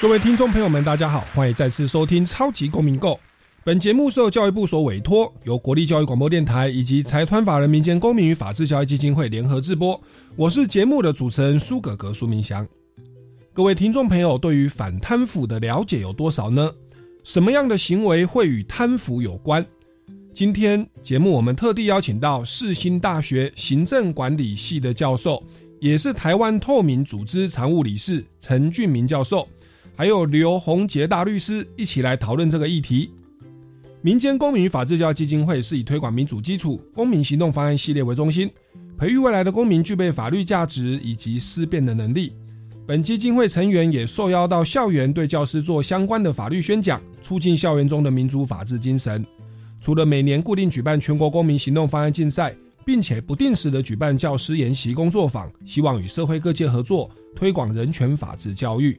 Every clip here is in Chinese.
各位听众朋友们，大家好，欢迎再次收听《超级公民购》。本节目受教育部所委托，由国立教育广播电台以及财团法人民间公民与法治教育基金会联合制播。我是节目的主持人苏格格苏明祥。各位听众朋友，对于反贪腐的了解有多少呢？什么样的行为会与贪腐有关？今天节目我们特地邀请到世新大学行政管理系的教授，也是台湾透明组织常务理事陈俊明教授。还有刘宏杰大律师一起来讨论这个议题。民间公民与法治教育基金会是以推广民主基础公民行动方案系列为中心，培育未来的公民具备法律价值以及思辨的能力。本基金会成员也受邀到校园对教师做相关的法律宣讲，促进校园中的民主法治精神。除了每年固定举办全国公民行动方案竞赛，并且不定时的举办教师研习工作坊，希望与社会各界合作，推广人权法治教育。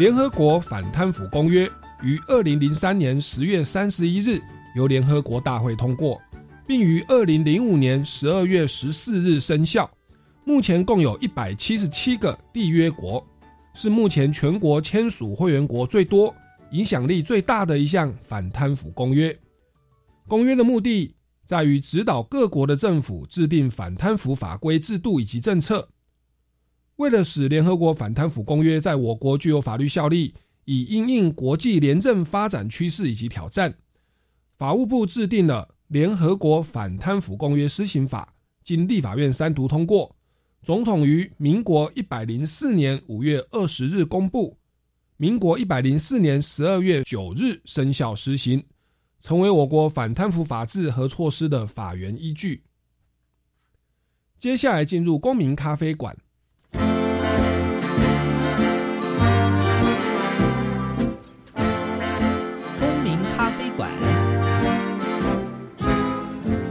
联合国反贪腐公约于二零零三年十月三十一日由联合国大会通过，并于二零零五年十二月十四日生效。目前共有一百七十七个缔约国，是目前全国签署会员国最多、影响力最大的一项反贪腐公约。公约的目的在于指导各国的政府制定反贪腐法规、制度以及政策。为了使联合国反贪腐公约在我国具有法律效力，以应应国际廉政发展趋势以及挑战，法务部制定了《联合国反贪腐公约施行法》，经立法院三读通过，总统于民国一百零四年五月二十日公布，民国一百零四年十二月九日生效施行，成为我国反贪腐法制和措施的法源依据。接下来进入公民咖啡馆。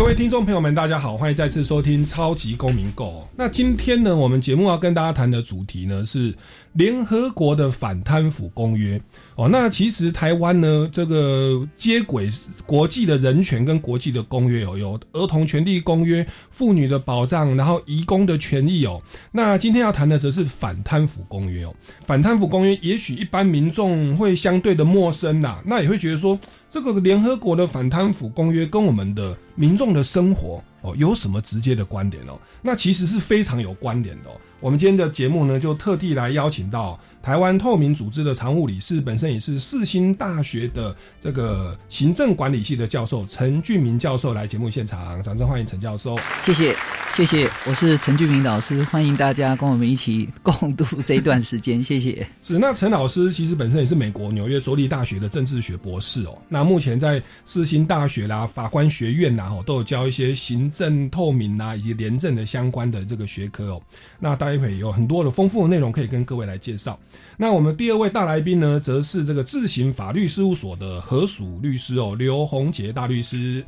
各位听众朋友们，大家好，欢迎再次收听《超级公民购》。那今天呢，我们节目要跟大家谈的主题呢是联合国的反贪腐公约。哦，那其实台湾呢，这个接轨国际的人权跟国际的公约哦，有儿童权利公约、妇女的保障，然后移工的权益哦。那今天要谈的则是反贪腐公约哦。反贪腐公约也许一般民众会相对的陌生呐，那也会觉得说。这个联合国的反贪腐公约跟我们的民众的生活哦有什么直接的关联哦？那其实是非常有关联的。我们今天的节目呢，就特地来邀请到。台湾透明组织的常务理事，本身也是世新大学的这个行政管理系的教授陈俊明教授来节目现场，掌声欢迎陈教授。谢谢，谢谢，我是陈俊明老师，欢迎大家跟我们一起共度这一段时间，谢谢。是，那陈老师其实本身也是美国纽约州立大学的政治学博士哦，那目前在世新大学啦、法官学院呐，哦，都有教一些行政透明啊以及廉政的相关的这个学科哦。那待会有很多的丰富的内容可以跟各位来介绍。那我们第二位大来宾呢，则是这个智行法律事务所的合署律师哦，刘宏杰大律师。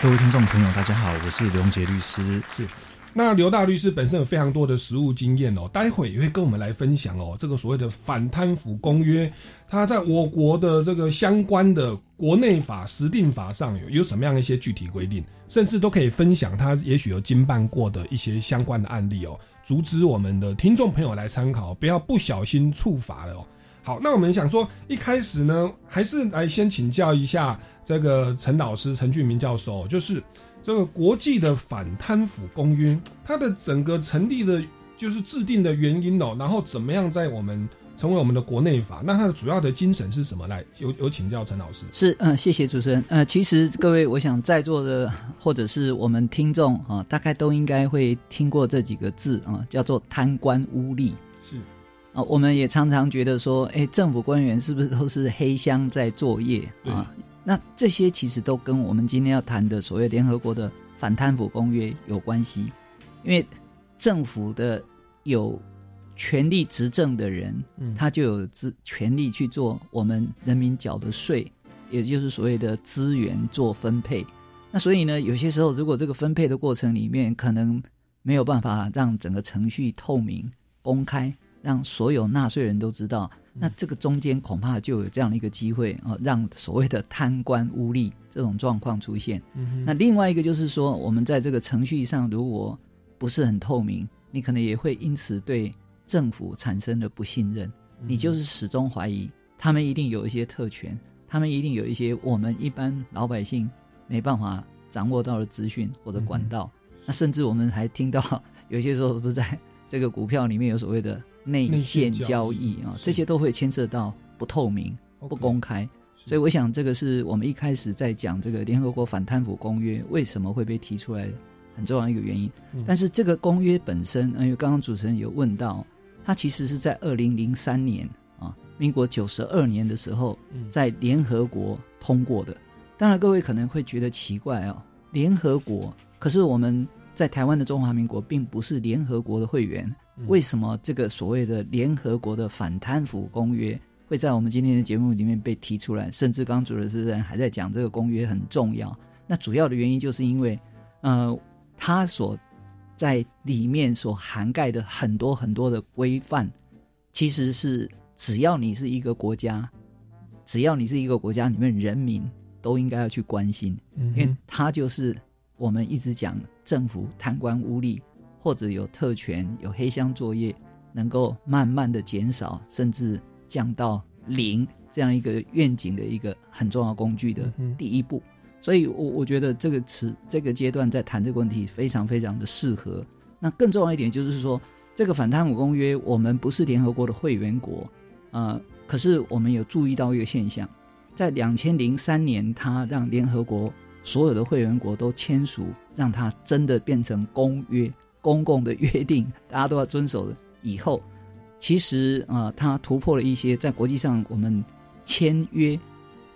各位听众朋友，大家好，我是刘宏杰律师。是。那刘大律师本身有非常多的实务经验哦，待会也会跟我们来分享哦，这个所谓的反贪腐公约，它在我国的这个相关的国内法实定法上有有什么样的一些具体规定，甚至都可以分享他也许有经办过的一些相关的案例哦，阻止我们的听众朋友来参考，不要不小心触法了哦。好，那我们想说，一开始呢，还是来先请教一下这个陈老师陈俊明教授，就是这个国际的反贪腐公约，它的整个成立的，就是制定的原因哦，然后怎么样在我们成为我们的国内法？那它的主要的精神是什么？来，有有请教陈老师。是，嗯、谢谢主持人。呃，其实各位，我想在座的或者是我们听众啊，大概都应该会听过这几个字啊，叫做贪官污吏。是，啊，我们也常常觉得说，哎，政府官员是不是都是黑箱在作业啊？那这些其实都跟我们今天要谈的所谓联合国的反贪腐公约有关系，因为政府的有权力执政的人，嗯他就有资权力去做我们人民缴的税，也就是所谓的资源做分配。那所以呢，有些时候如果这个分配的过程里面可能没有办法让整个程序透明、公开，让所有纳税人都知道，那这个中间恐怕就有这样的一个机会啊、让所谓的贪官污吏这种状况出现。嗯那另外一个就是说，我们在这个程序上如果不是很透明，你可能也会因此对政府产生了不信任，你就是始终怀疑他们一定有一些特权，他们一定有一些我们一般老百姓没办法掌握到的资讯或者管道。那甚至我们还听到有些时候不是在这个股票里面有所谓的内内线线交易啊，是这些都会牵涉到不透明、不公开。所以我想，这个是我们一开始在讲这个联合国反贪腐公约为什么会被提出来很重要一个原因。嗯但是这个公约本身，因为刚刚主持人有问到，它其实是在二零零三年啊，民国九十二年的时候，嗯在联合国通过的。当然，各位可能会觉得奇怪哦，联合国，可是我们在台湾的中华民国并不是联合国的会员，嗯为什么这个所谓的联合国的反贪腐公约会在我们今天的节目里面被提出来？甚至刚刚主持人还在讲这个公约很重要。那主要的原因就是因为，呃，它所在里面所涵盖的很多很多的规范，其实是只要你是一个国家，只要你是一个国家里面人民都应该要去关心，嗯因为它就是我们一直讲政府贪官污吏或者有特权、有黑箱作业，能够慢慢的减少，甚至降到零这样一个愿景的一个很重要工具的第一步。所以我，我觉得这个词这个阶段在谈这个问题非常非常的适合。那更重要一点就是说，这个反贪腐公约，我们不是联合国的会员国，呃，可是我们有注意到一个现象，在两千零三年，它让联合国所有的会员国都签署，让它真的变成公约、公共的约定，大家都要遵守的。以后，其实啊、呃，它突破了一些在国际上我们签约，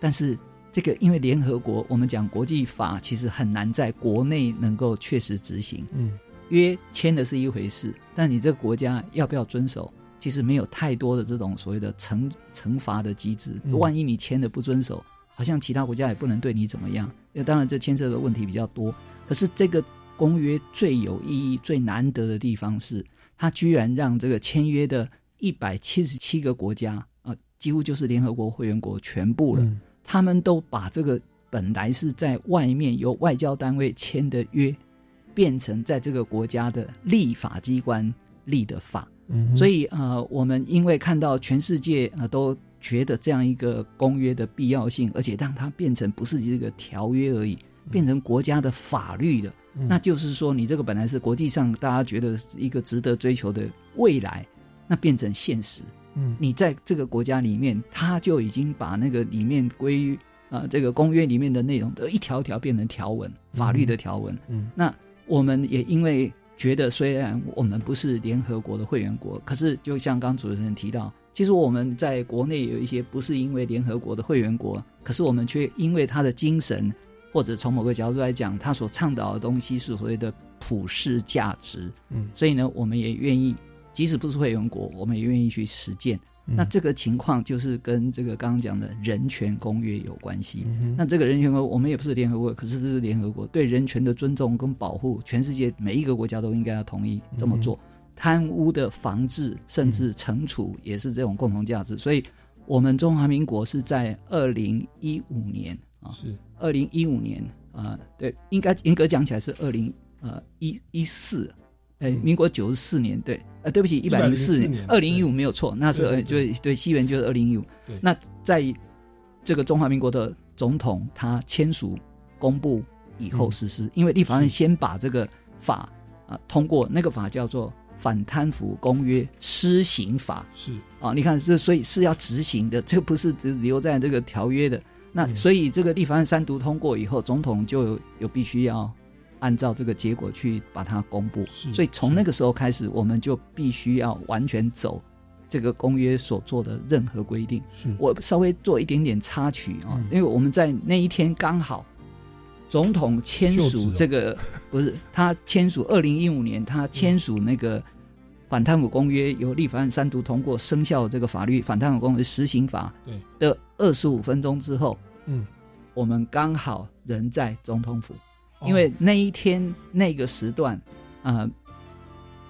但是这个因为联合国，我们讲国际法，其实很难在国内能够确实执行。嗯约签的是一回事，但你这个国家要不要遵守，其实没有太多的这种所谓的惩惩罚的机制。嗯万一你签的不遵守，好像其他国家也不能对你怎么样。那当然这牵涉的问题比较多，可是这个公约最有意义、最难得的地方是，它居然让这个签约的一百七十七个国家啊、几乎就是联合国会员国全部了。嗯他们都把这个本来是在外面由外交单位签的约，变成在这个国家的立法机关立的法。嗯，所以以呃，我们因为看到全世界呃都觉得这样一个公约的必要性，而且让它变成不是这个条约而已，变成国家的法律了。嗯那就是说，你这个本来是国际上大家觉得是一个值得追求的未来，那变成现实。嗯。你在这个国家里面，他就已经把那个里面归于呃这个公约里面的内容，都一条条变成条文，法律的条文。嗯。那我们也因为觉得，虽然我们不是联合国的会员国，可是就像刚主持人提到，其实我们在国内有一些不是因为联合国的会员国，可是我们却因为他的精神，或者从某个角度来讲，他所倡导的东西是所谓的普世价值，嗯。所以呢，我们也愿意，即使不是会员国，我们也愿意去实践。嗯那这个情况就是跟这个刚刚讲的人权公约有关系。嗯那这个人权公约，我们也不是联合国，可是这是联合国对人权的尊重跟保护，全世界每一个国家都应该要同意这么做。贪污的防治甚至惩处也是这种共同价值。所以，我们中华民国是在二零一五年啊，是二零一五年啊，对，应该严格讲起来是二零呃一一四哎，嗯民国九十四年，对，呃，对不起，一百零四104年，二零一五没有错，那是呃，对就对西元就是二零一五。那在这个中华民国的总统他签署公布以后嗯实施，因为立法院先把这个法啊、通过，那个法叫做《反贪腐公约施行法》。是啊，你看这所以是要执行的，这不是只留在这个条约的。那嗯所以这个立法院三读通过以后，总统就有有必须要按照这个结果去把它公布。所以从那个时候开始，我们就必须要完全走这个公约所做的任何规定。我稍微做一点点插曲啊、嗯。因为我们在那一天刚好总统签署这个 不是他签署二零一五年他签署那个反贪腐公约由立法院三读通过生效这个法律反贪腐公约实行法对。的二十五分钟之后，嗯，我们刚好人在总统府，哦因为那一天那个时段，呃，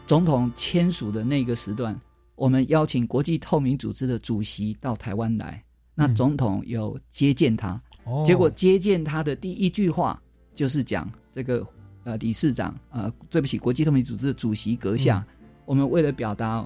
总统签署的那个时段，我们邀请国际透明组织的主席到台湾来，那嗯。总统有接见他，哦。结果接见他的第一句话就是讲这个呃理事长呃对不起国际透明组织的主席阁下，嗯。我们为了表达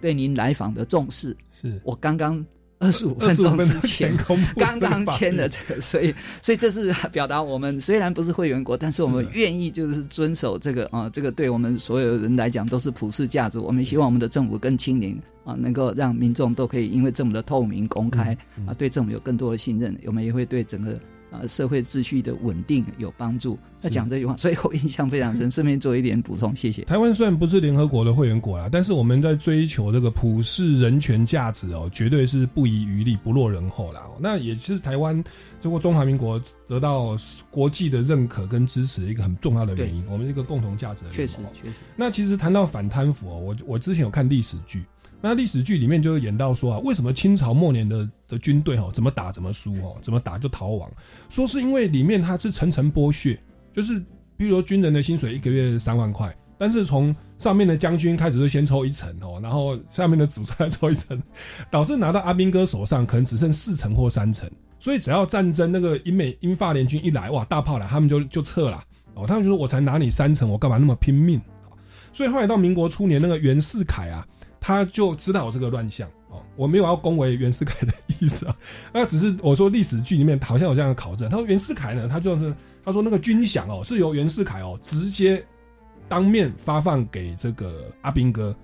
对您来访的重视，是。我刚刚二十五分钟之前刚刚签的这个，所以所以这是表达我们虽然不是会员国，但是我们愿意就是遵守这个啊、这个对我们所有人来讲都是普世价值。我们希望我们的政府更亲民啊，能够让民众都可以因为政府的透明公开、啊，对政府有更多的信任，我们也会对整个。啊，社会秩序的稳定有帮助。那是讲这句话，所以我印象非常深。顺便做一点补充，谢谢。台湾虽然不是联合国的会员国啦，但是我们在追求这个普世人权价值哦，绝对是不遗余力、不落人后啦。哦那也是台湾这个中华民国得到国际的认可跟支持的一个很重要的原因。我们是一个共同价值的确实确实，那其实谈到反贪腐哦，我我之前有看历史剧，那历史剧里面就演到说啊，为什么清朝末年的的军队哦，怎么打怎么输哦，怎么打就逃亡，说是因为里面它是层层剥削，就是比如说军人的薪水一个月三万块。但是从上面的将军开始就先抽一层哦，然后下面的主再抽一层，导致拿到阿兵哥手上可能只剩四层或三层。所以只要战争那个英美英法联军一来，哇，大炮来，他们就就撤了。哦，他们就说我才拿你三层，我干嘛那么拼命？所以后来到民国初年，那个袁世凯啊，他就知道有这个乱象哦。我没有要恭维袁世凯的意思啊，那只是我说历史剧里面好像有这样的考证。他说袁世凯呢，他就是他说那个军饷哦，是由袁世凯哦直接当面发放给这个阿兵哥。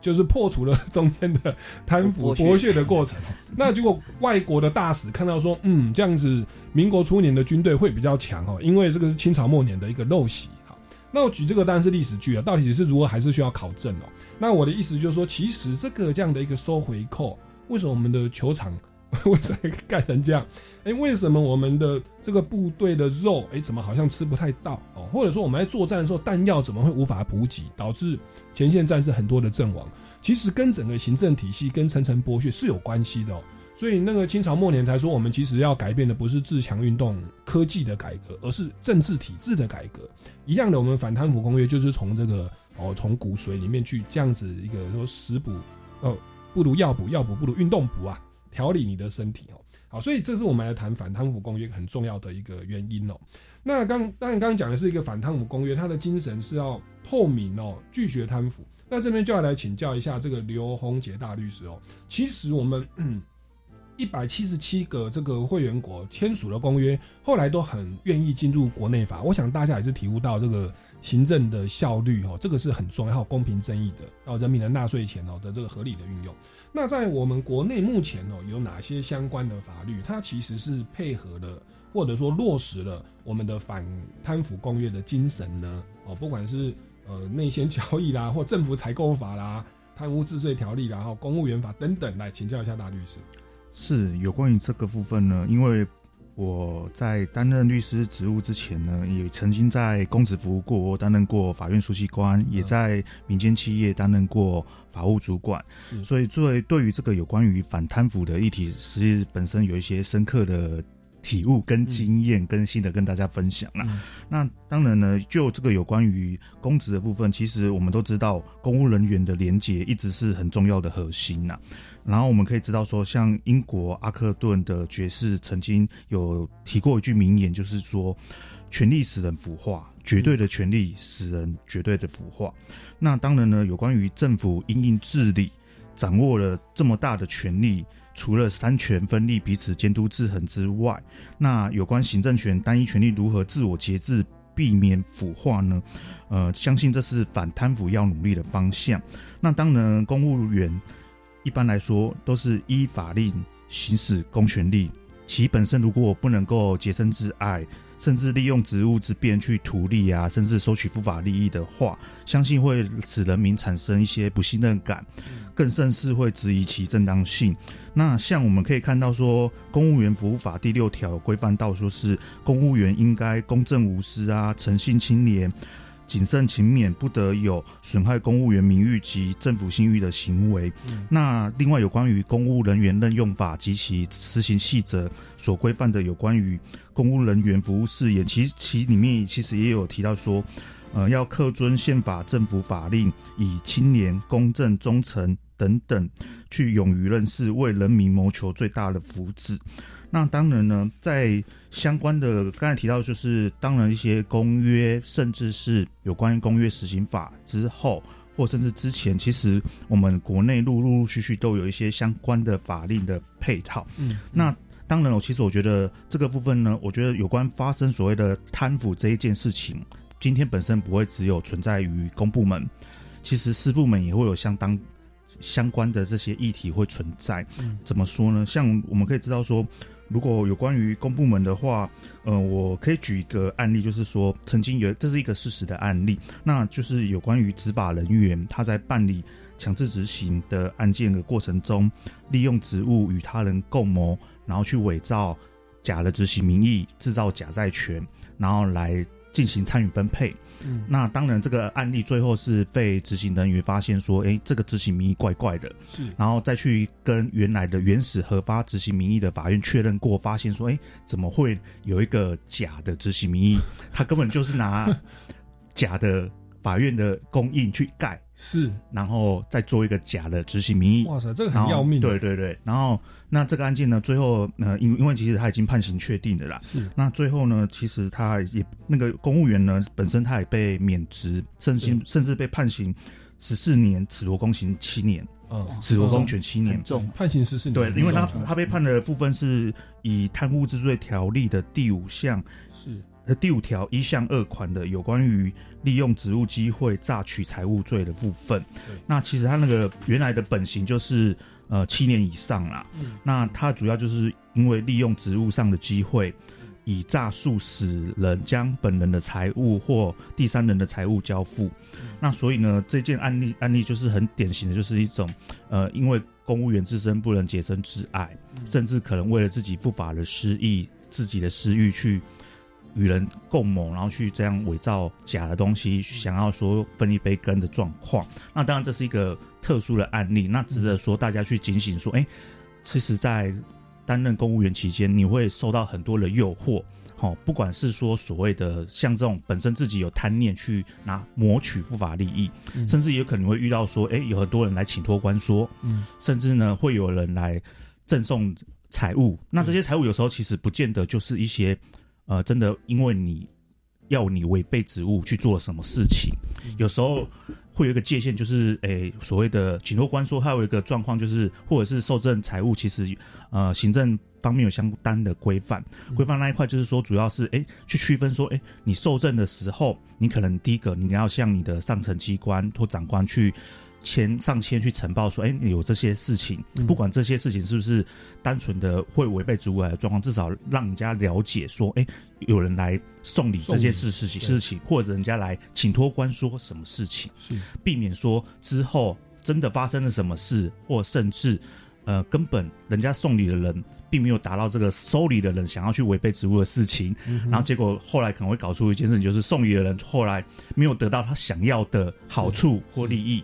就是破除了中间的贪腐剥削的过程哦，那结果外国的大使看到说，嗯，这样子民国初年的军队会比较强哦，因为这个是清朝末年的一个陋习。好，那我举这个当然是历史剧啊，到底是如何还是需要考证哦。那我的意思就是说，其实这个这样的一个收回扣，为什么我们的球场 为什么盖成这样？哎，为什么我们的这个部队的肉，哎，怎么好像吃不太到哦？或者说我们在作战的时候弹药怎么会无法补给，导致前线战士很多的阵亡？其实跟整个行政体系跟层层剥削是有关系的哦。所以那个清朝末年才说，我们其实要改变的不是自强运动科技的改革，而是政治体制的改革。一样的，我们反贪腐公约就是从这个哦，从骨髓里面去这样子一个说食补，哦，不如药补，药补不如运动补啊，调理你的身体哦。好，所以这是我们来谈反贪腐公约很重要的一个原因哦。那刚当然刚刚讲的是一个反贪腐公约，它的精神是要透明哦，拒绝贪腐。那这边就要来请教一下这个刘宏杰大律师哦。其实我们一百七十七个这个会员国签署了公约，后来都很愿意进入国内法。我想大家也是体悟到这个行政的效率哦，这个是很重要，公平正义的，然后人民的纳税钱哦的这个合理的运用。那在我们国内目前哦，有哪些相关的法律，它其实是配合了或者说落实了我们的反贪腐公约的精神呢？哦，不管是呃内线交易啦，或政府采购法啦、贪污治罪条例啦、后公务员法等等，来请教一下大律师。是有关于这个部分呢，因为我在担任律师职务之前呢，也曾经在公职服务过，我担任过法院书记官，也在民间企业担任过法务主管，所以作为对于这个有关于反贪腐的议题，是本身有一些深刻的体悟跟经验更新的跟大家分享啦。嗯那当然呢，就这个有关于公职的部分，其实我们都知道，公务人员的廉洁一直是很重要的核心呐。然后我们可以知道说，像英国阿克顿的爵士曾经有提过一句名言，就是说，权力使人腐化，绝对的权力使人绝对的腐化。那当然呢，有关于政府因应治理，掌握了这么大的权力，除了三权分立、彼此监督制衡之外，那有关行政权单一权力如何自我节制，避免腐化呢？呃，相信这是反贪腐要努力的方向。那当然，公务员一般来说都是依法令行使公权力，其本身如果不能够洁身自爱。甚至利用职务之便去图利啊，甚至收取不法利益的话，相信会使人民产生一些不信任感，更甚是会质疑其正当性。那像我们可以看到说，《公务员服务法》第六条规范到说是公务员应该公正无私啊，诚信清廉。谨慎勤勉，不得有损害公务员名誉及政府信誉的行为。那另外有关于公务人员任用法及其施行细则所规范的有关于公务人员服务誓言，其实其里面其实也有提到说，呃，要恪遵宪法、政府法令，以清廉、公正、忠诚等等，去勇于任事，为人民谋求最大的福祉。那当然呢，在相关的刚才提到，就是当然一些公约，甚至是有关于公约实行法之后，或甚至之前，其实我们国内陆陆陆续续都有一些相关的法令的配套。嗯，那当然，我其实我觉得这个部分呢，我觉得有关发生所谓的贪腐这一件事情，今天本身不会只有存在于公部门，其实私部门也会有相当相关的这些议题会存在。嗯，怎么说呢？像我们可以知道说。如果有关于公部门的话，呃，我可以举一个案例，就是说曾经有这是一个事实的案例，那就是有关于执法人员他在办理强制执行的案件的过程中，利用职务与他人共谋，然后去伪造假的执行名义，制造假债权，然后来进行参与分配。嗯那当然，这个案例最后是被执行人员发现说，哎，这个执行名义怪怪的，是，然后再去跟原来的原始核发执行名义的法院确认过，发现说，哎，怎么会有一个假的执行名义？他根本就是拿 假的法院的公印去盖。是，然后再做一个假的执行名义。哇塞，这个很要命。对对对，然后那这个案件呢，最后呃，因因为其实他已经判刑确定的啦。是，那最后呢，其实他也那个公务员呢，本身他也被免职，甚至甚至被判刑十四年，褫夺公刑七年。嗯，褫夺公权七年，重判刑十四年。对，因为他他被判的部分是以贪污治罪条例的第五项是。的第五条一项二款的有关于利用职务机会榨取财物罪的部分，那其实他那个原来的本刑就是呃七年以上啦。那他主要就是因为利用职务上的机会，以诈术使人将本人的财物或第三人的财物交付。那所以呢，这件案例案例就是很典型的，就是一种呃，因为公务员自身不能洁身自爱，甚至可能为了自己不法的失意、自己的私欲去。与人共谋，然后去这样伪造假的东西，想要说分一杯羹的状况。那当然这是一个特殊的案例，那值得说大家去警醒说，哎，其实，在担任公务员期间，你会受到很多的诱惑，哦，不管是说所谓的像这种本身自己有贪念去拿谋取不法利益，甚至也可能会遇到说，哎，有很多人来请托官说，嗯，甚至呢会有人来赠送财物，那这些财物有时候其实不见得就是一些。呃，真的，因为你要你违背职务去做什么事情，有时候会有一个界限，就是诶，所谓的请托官说，还有一个状况就是，或者是受证财务，其实呃，行政方面有相当的规范，规范那一块就是说，主要是诶，去区分说，诶，你受证的时候，你可能第一个你要向你的上层机关或长官去。签上千去呈报说，哎，有这些事情，不管这些事情是不是单纯的会违背主管的状况，至少让人家了解说，哎，有人来送礼这些事事情事情，或者人家来请托官说什么事情，避免说之后真的发生了什么事，或甚至呃根本人家送礼的人。并没有达到这个收礼的人想要去违背职务的事情，然后结果后来可能会搞出一件事情，就是送礼的人后来没有得到他想要的好处或利益，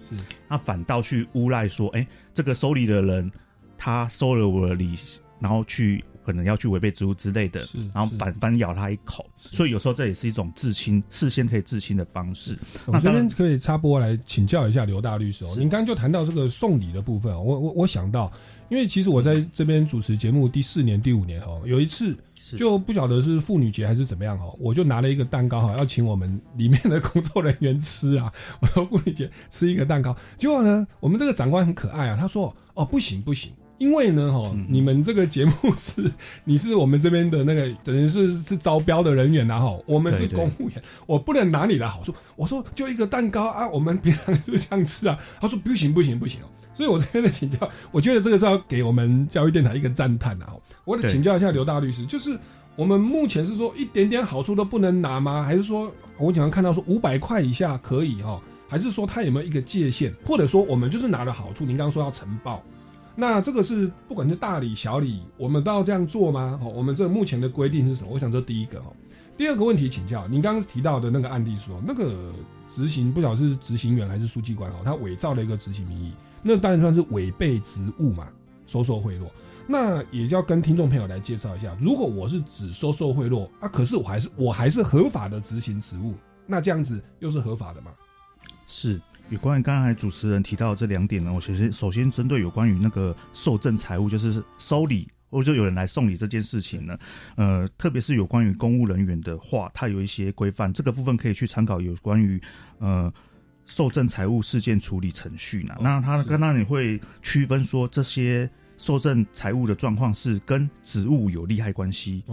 那反倒去诬赖说：“哎，这个收礼的人他收了我的礼，然后去可能要去违背职务之类的，然后反反咬他一口。”所以有时候这也是一种自清，事先可以自清的方式。我这边可以插播来请教一下刘大律师哦，您刚刚就谈到这个送礼的部分我我我想到。因为其实我在这边主持节目第四年、第五年哈，有一次就不晓得是妇女节还是怎么样哦，我就拿了一个蛋糕哈，要请我们里面的工作人员吃啊。我说妇女节吃一个蛋糕，结果呢，我们这个长官很可爱啊，他说哦不行不行，因为呢哈，嗯你们这个节目是你是我们这边的那个等于是是招标的人员呐哈，我们是公务员，我不能拿你的好处。我说就一个蛋糕啊，我们平常就这样吃啊。他说不行不行不行哦。所以我这边的请教，我觉得这个是要给我们教育电台一个赞叹啊！我得请教一下刘大律师，就是我们目前是说一点点好处都不能拿吗？还是说我经常看到说五百块以下可以哈、还是说它有没有一个界限？或者说我们就是拿了好处，您刚刚说要呈报，那这个是不管是大礼小礼，我们都要这样做吗？哦，我们这目前的规定是什么？我想这第一个哈。第二个问题请教，您刚刚提到的那个案例说，那个执行不晓得是执行员还是书记官哦，他伪造了一个执行名义，那当然算是违背职务嘛，收受贿赂。那也要跟听众朋友来介绍一下，如果我是只收受贿赂啊，可是我还是我还是合法的执行职务，那这样子又是合法的吗？是有关于刚才主持人提到这两点呢，我其实首先针对有关于那个受赠财物，就是收礼或者就有人来送礼这件事情呢，呃，特别是有关于公务人员的话，它有一些规范，这个部分可以去参考有关于呃受赠财物事件处理程序呢。哦那它是刚刚你会区分说这些受赠财物的状况是跟职务有利害关系，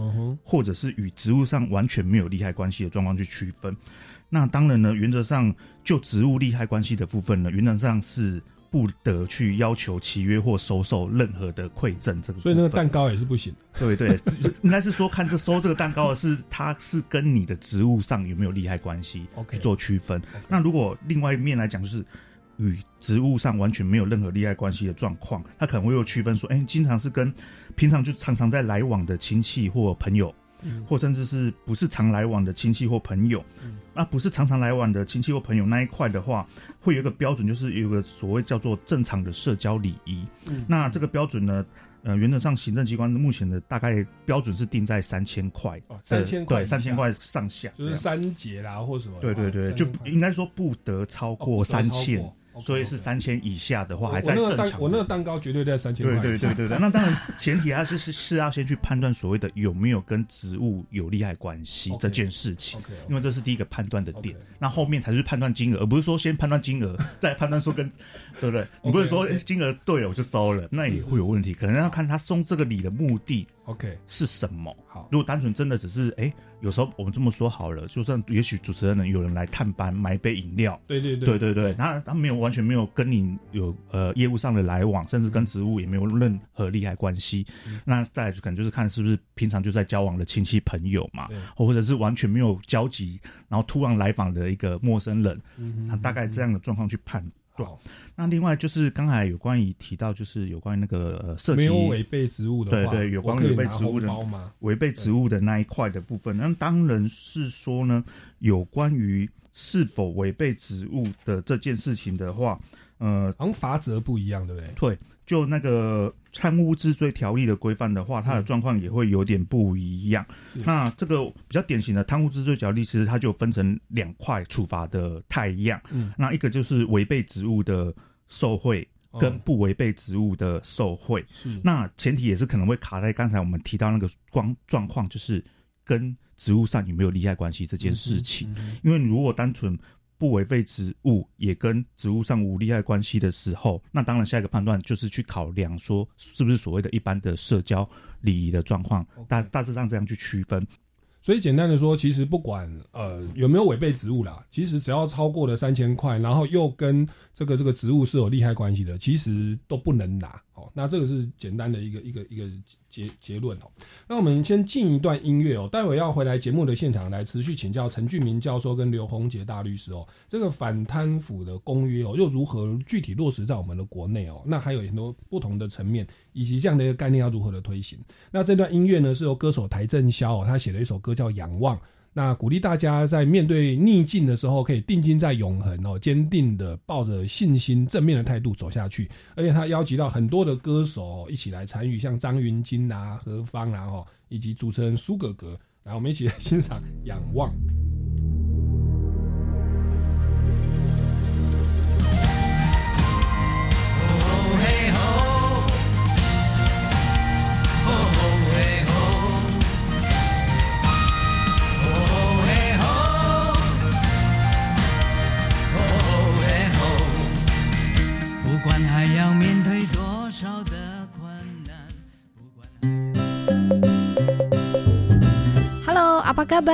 或者是与职务上完全没有利害关系的状况去区分。那当然呢，原则上就职务利害关系的部分呢，原则上是不得去要求契约或收受任何的馈赠。这个，所以那个蛋糕也是不行的。对对，应该是说看这收这个蛋糕的是它是跟你的职务上有没有利害关系 OK 去做区分。那如果另外一面来讲，就是与职务上完全没有任何利害关系的状况，他可能会有区分说，哎、经常是跟平常就常常在来往的亲戚或朋友，嗯。或甚至是不是常来往的亲戚或朋友，那不是常常来往的亲戚或朋友那一块的话，会有一个标准，就是有个所谓叫做正常的社交礼仪。嗯。那这个标准呢？呃，原则上行政机关目前的大概标准是定在三千块。哦，3000块以对，三千块上下，就是三节啦或什么。对对对，哦就应该说不得超过。三千所以是三千以下的话还在正常的。我那个蛋糕绝对在三千对块。对对对对，那当然前提还是是是要先去判断所谓的有没有跟植物有利害关系这件事情因为这是第一个判断的点。那后面才是判断金额，而不是说先判断金额再判断说跟 对不对？你不是说金额对了我就收了，那也会有问题。可能要看他送这个礼的目的 OK 是什么。好，如果单纯真的只是哎，有时候我们这么说好了，就算也许主持人呢有人来探班买一杯饮料。对对对。对对对，他他没有完全没有跟你有呃业务上的来往，甚至跟职务也没有任何利害关系。嗯。那再来就可能就是看是不是平常就在交往的亲戚朋友嘛对，或者是完全没有交集，然后突然来访的一个陌生人，嗯他大概这样的状况去判断。好，那另外就是刚才有关于提到，就是有关于那个呃涉及没有违背职务的话，对对有关违背拿职务的？违背职务的那一块的部分，那当然是说呢，有关于是否违背职务的这件事情的话，呃，好像罚则不一样，对不对？对，就那个贪污治罪条例的规范的话，它的状况也会有点不一样。是那这个比较典型的贪污治罪条例，其实它就分成两块处罚的太一样。嗯，那一个就是违背职务的受贿。跟哦不违背职务的受贿，是那前提也是可能会卡在刚才我们提到那个光状况，就是跟职务上有没有利害关系这件事情。因为如果单纯不违背职务，也跟职务上无利害关系的时候，那当然下一个判断就是去考量说是不是所谓的一般的社交礼仪的状况，大大致上这样去区分。所以简单的说，其实不管呃有没有违背职务啦，其实只要超过了三千块，然后又跟这个这个职务是有利害关系的，其实都不能拿。哦，那这个是简单的一个一个一个结结论哦。那我们先进一段音乐哦，待会要回来节目的现场来持续请教陈俊明教授跟刘宏杰大律师哦，这个反贪腐的公约哦，又如何具体落实在我们的国内哦？那还有很多不同的层面，以及这样的一个概念要如何的推行。那这段音乐呢，是由歌手邰正宵哦，他写了一首歌叫《仰望》。那鼓励大家在面对逆境的时候，可以定睛在永恒哦，坚定的抱着信心、正面的态度走下去。而且他邀集到很多的歌手、一起来参与，像张云京啊、何方啊，哈，以及主持人苏格格，来我们一起来欣赏《仰望》。巴嘎巴，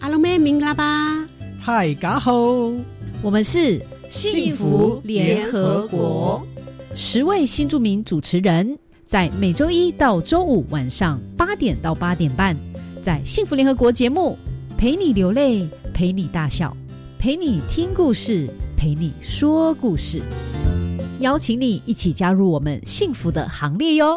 阿龙妹明啦吧，嗨，嘎吼，我们是幸福联合国，十位新著名主持人，在每周一到周五晚上八点到八点半，在幸福联合国节目，陪你流泪，陪你大笑，陪你听故事，陪你说故事，邀请你一起加入我们幸福的行列哟。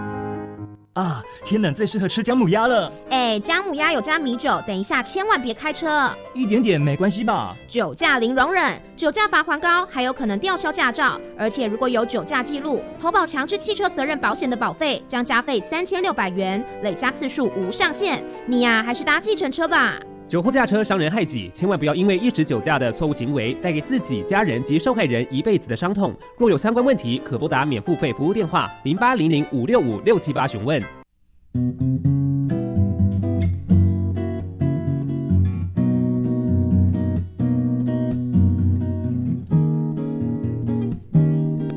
啊，天冷最适合吃姜母鸭了。哎，姜母鸭有加米酒，等一下千万别开车。一点点没关系吧？酒驾零容忍，酒驾罚还高，还有可能吊销驾照。而且如果有酒驾记录，投保强制汽车责任保险的保费将加费三千六百元，累加次数无上限。你呀，还是搭计程车吧。酒后驾车伤人害己，千万不要因为一时酒驾的错误行为，带给自己、家人及受害人一辈子的伤痛。若有相关问题，可拨打免付费服务电话零八零零五六五六七八询问。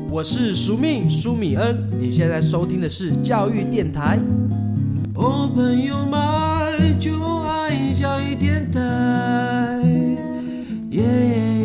我是苏命苏米恩，你现在收听的是教育电台。哦，朋友们，就爱教育电台。耶。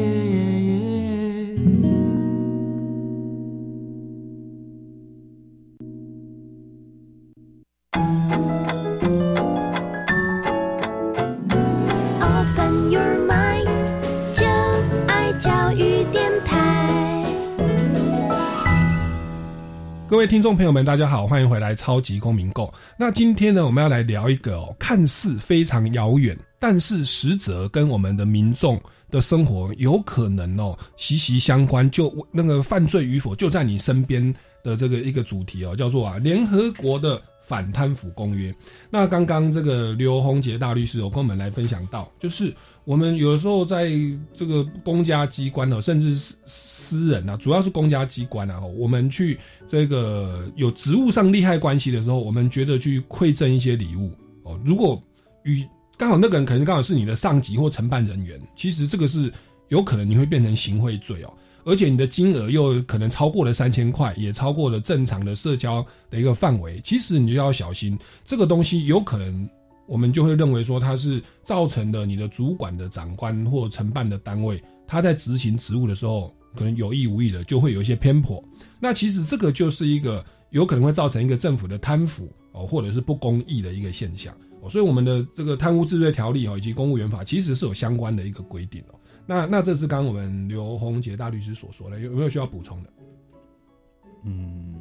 各位听众朋友们，大家好，欢迎回来《超级公民购》。那今天呢，我们要来聊一个哦，看似非常遥远，但是实则跟我们的民众的生活有可能哦息息相关。就那个犯罪与否就在你身边的这个一个主题哦，叫做啊联合国的反贪腐公约。那刚刚这个刘宏杰大律师有跟我们来分享到，就是。我们有的时候在这个公家机关哦，甚至是私人啊，主要是公家机关啊，我们去这个有职务上利害关系的时候，我们觉得去馈赠一些礼物哦。如果与刚好那个人可能刚好是你的上级或承办人员，其实这个是有可能你会变成行贿罪哦，而且你的金额又可能超过了三千块，也超过了正常的社交的一个范围，其实你就要小心，这个东西有可能。我们就会认为说，它是造成的你的主管的长官或承办的单位，他在执行职务的时候，可能有意无意的就会有一些偏颇。那其实这个就是一个有可能会造成一个政府的贪腐哦，或者是不公义的一个现象。所以我们的这个贪污治罪条例哦，以及公务员法其实是有相关的一个规定哦。那那这是刚刚我们刘宏杰大律师所说的，有没有需要补充的？嗯，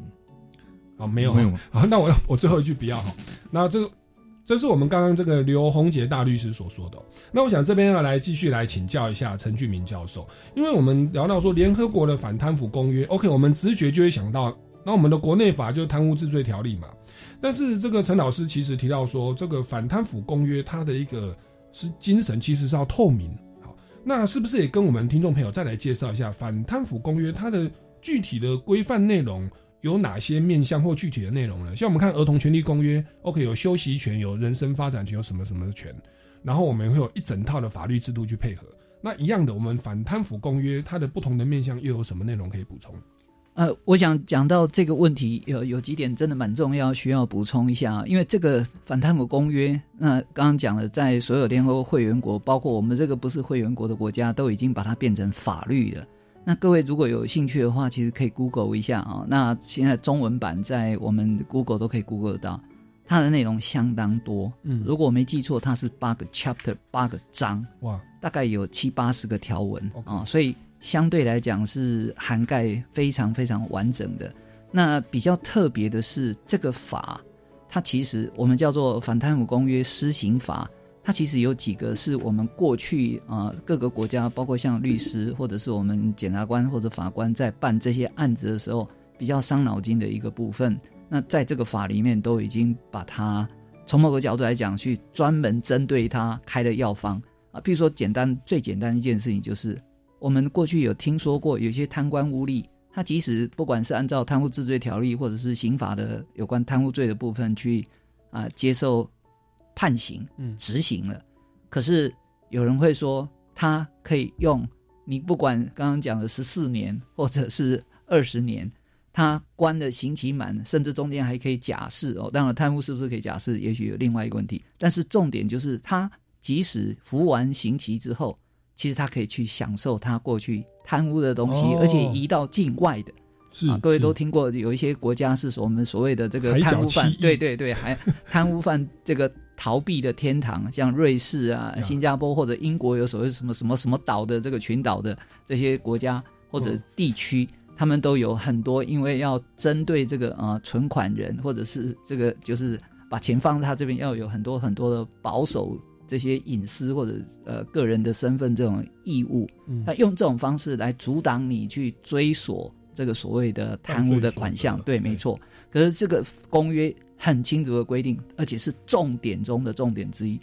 好，没有，没有。好，那我我最后一句比较好。那这个。这是我们刚刚这个刘宏杰大律师所说的。那我想这边要来继续来请教一下陈俊明教授，因为我们聊到说联合国的反贪腐公约，OK，我们直觉就会想到，那我们的国内法就是贪污治罪条例嘛。但是这个陈老师其实提到说，这个反贪腐公约它的一个是精神其实是要透明。那是不是也跟我们听众朋友再来介绍一下反贪腐公约它的具体的规范内容？有哪些面向或具体的内容呢？像我们看《儿童权利公约》，OK，有休息权，有人身发展权，有什么什么权，然后我们会有一整套的法律制度去配合。那一样的，我们反贪腐公约它的不同的面向又有什么内容可以补充？呃，我想讲到这个问题，有有几点真的蛮重要，需要补充一下。因为这个反贪腐公约，那刚刚讲了，在所有联合国会员国，包括我们这个不是会员国的国家，都已经把它变成法律了。那各位如果有兴趣的话，其实可以 Google 一下啊。那现在中文版在我们 Google 都可以 Google 得到，它的内容相当多。嗯，如果我没记错，它是八个 chapter，八个章，哇，大概有七八十个条文啊，所以相对来讲是涵盖非常非常完整的。那比较特别的是，这个法它其实我们叫做反贪腐公约施行法。它其实有几个是我们过去啊各个国家，包括像律师或者是我们检察官或者法官在办这些案子的时候比较伤脑筋的一个部分。那在这个法里面都已经把它从某个角度来讲，去专门针对他开的药方啊。譬如说，简单最简单一件事情就是，我们过去有听说过，有些贪官污吏，他即使不管是按照贪污治罪条例，或者是刑法的有关贪污罪的部分去啊接受判刑、执行了，可是有人会说，他可以用你不管刚刚讲的十四年或者是二十年。他关的刑期满，甚至中间还可以假释哦。当然，贪污是不是可以假释，也许有另外一个问题。但是重点就是，他即使服完刑期之后，其实他可以去享受他过去贪污的东西，而且移到境外的。是啊，各位都听过，有一些国家是我们所谓的这个贪污犯，对对对，还 贪污犯这个逃避的天堂，像瑞士啊、新加坡或者英国有所谓什么什么什么岛的这个群岛的这些国家或者地区。他们都有很多，因为要针对这个啊存款人，或者是这个就是把钱放在他这边，要有很多很多的保守这些隐私或者呃个人的身份这种义务。他用这种方式来阻挡你去追索这个所谓的贪污的款项。对，没错。可是这个公约很清楚的规定，而且是重点中的重点之一，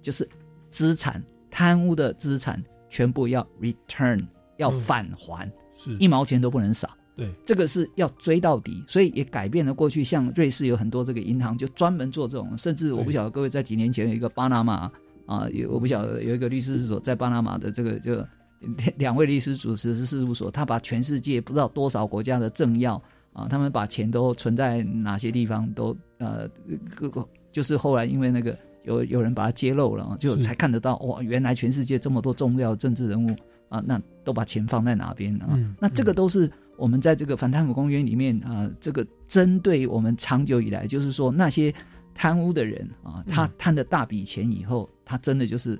就是资产贪污的资产全部要 return，要返还。是一毛钱都不能少，对，这个是要追到底，所以也改变了过去。像瑞士有很多这个银行就专门做这种，甚至我不晓得各位在几年前有一个巴拿马啊，有我不晓得有一个律师事务所在巴拿马的这个就两位律师主持是事务所，他把全世界不知道多少国家的政要啊，他们把钱都存在哪些地方都呃各个就是后来因为那个有有人把它揭露了，就才看得到哇，原来全世界这么多重要政治人物。啊，那都把钱放在哪边啊？那这个都是我们在这个反贪腐公约里面啊，这个针对我们长久以来，就是说那些贪污的人啊，他贪了大笔钱以后，他真的就是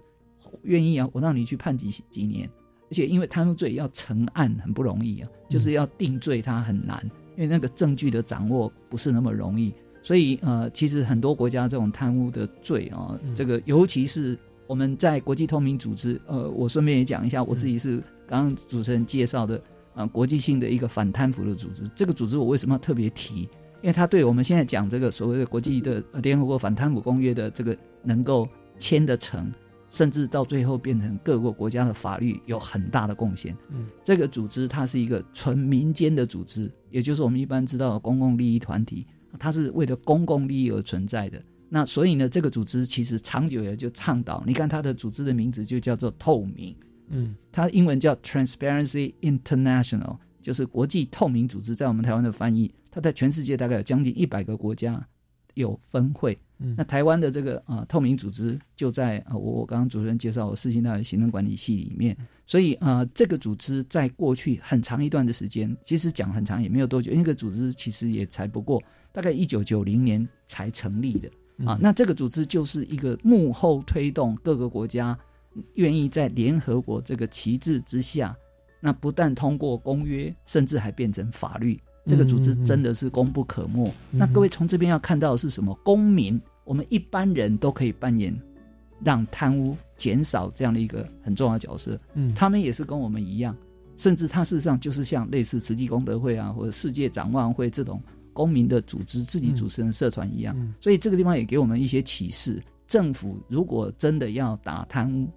愿意啊，我让你去判几几年，而且因为贪污罪要成案很不容易啊，就是要定罪他很难，因为那个证据的掌握不是那么容易，所以呃，其实很多国家这种贪污的罪啊，这个尤其是。我们在国际透明组织，呃，我顺便也讲一下，我自己是刚刚主持人介绍的，啊，国际性的一个反贪腐的组织。这个组织我为什么要特别提？因为它对我们现在讲这个所谓的国际的联合国反贪腐公约的这个能够签得成，甚至到最后变成各个国家的法律有很大的贡献。嗯，这个组织它是一个纯民间的组织，也就是我们一般知道的公共利益团体，它是为了公共利益而存在的。那所以呢，这个组织其实长久以来就倡导，你看它的组织的名字就叫做透明，嗯，它英文叫 Transparency International，就是国际透明组织，在我们台湾的翻译，它在全世界大概有将近一百个国家有分会。那台湾的这个啊透明组织就在啊我我刚刚主持人介绍我世新大学行政管理系里面，所以啊这个组织在过去很长一段的时间，其实讲很长也没有多久，因为这个组织其实也才不过大概一九九零年才成立的。啊，那这个组织就是一个幕后推动各个国家愿意在联合国这个旗帜之下，那不但通过公约，甚至还变成法律。这个组织真的是功不可没。那各位从这边要看到的是什么？公民，我们一般人都可以扮演让贪污减少这样的一个很重要的角色。嗯，他们也是跟我们一样，甚至他事实上就是像类似慈济功德会啊，或者世界展望会这种。公民的组织自己组成的社团一样，所以这个地方也给我们一些启示。政府如果真的要打贪污，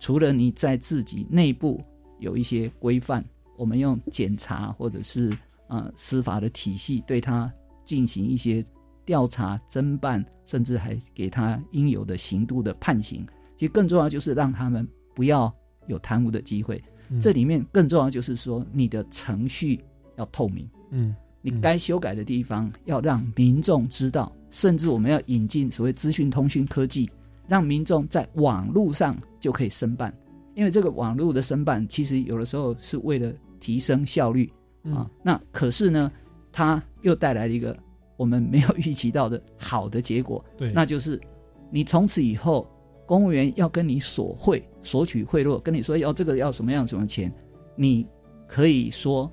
除了你在自己内部有一些规范，我们用检查或者是呃司法的体系对他进行一些调查侦办，甚至还给他应有的刑度的判刑。其实更重要就是让他们不要有贪污的机会。这里面更重要就是说你的程序要透明。嗯。你该修改的地方要让民众知道，甚至我们要引进所谓资讯通讯科技，让民众在网络上就可以申办。因为这个网络的申办，其实有的时候是为了提升效率啊。那可是呢，它又带来了一个我们没有预期到的好的结果。对，那就是你从此以后，公务员要跟你索贿、索取贿赂，跟你说要这个要什么样什么钱，你可以说。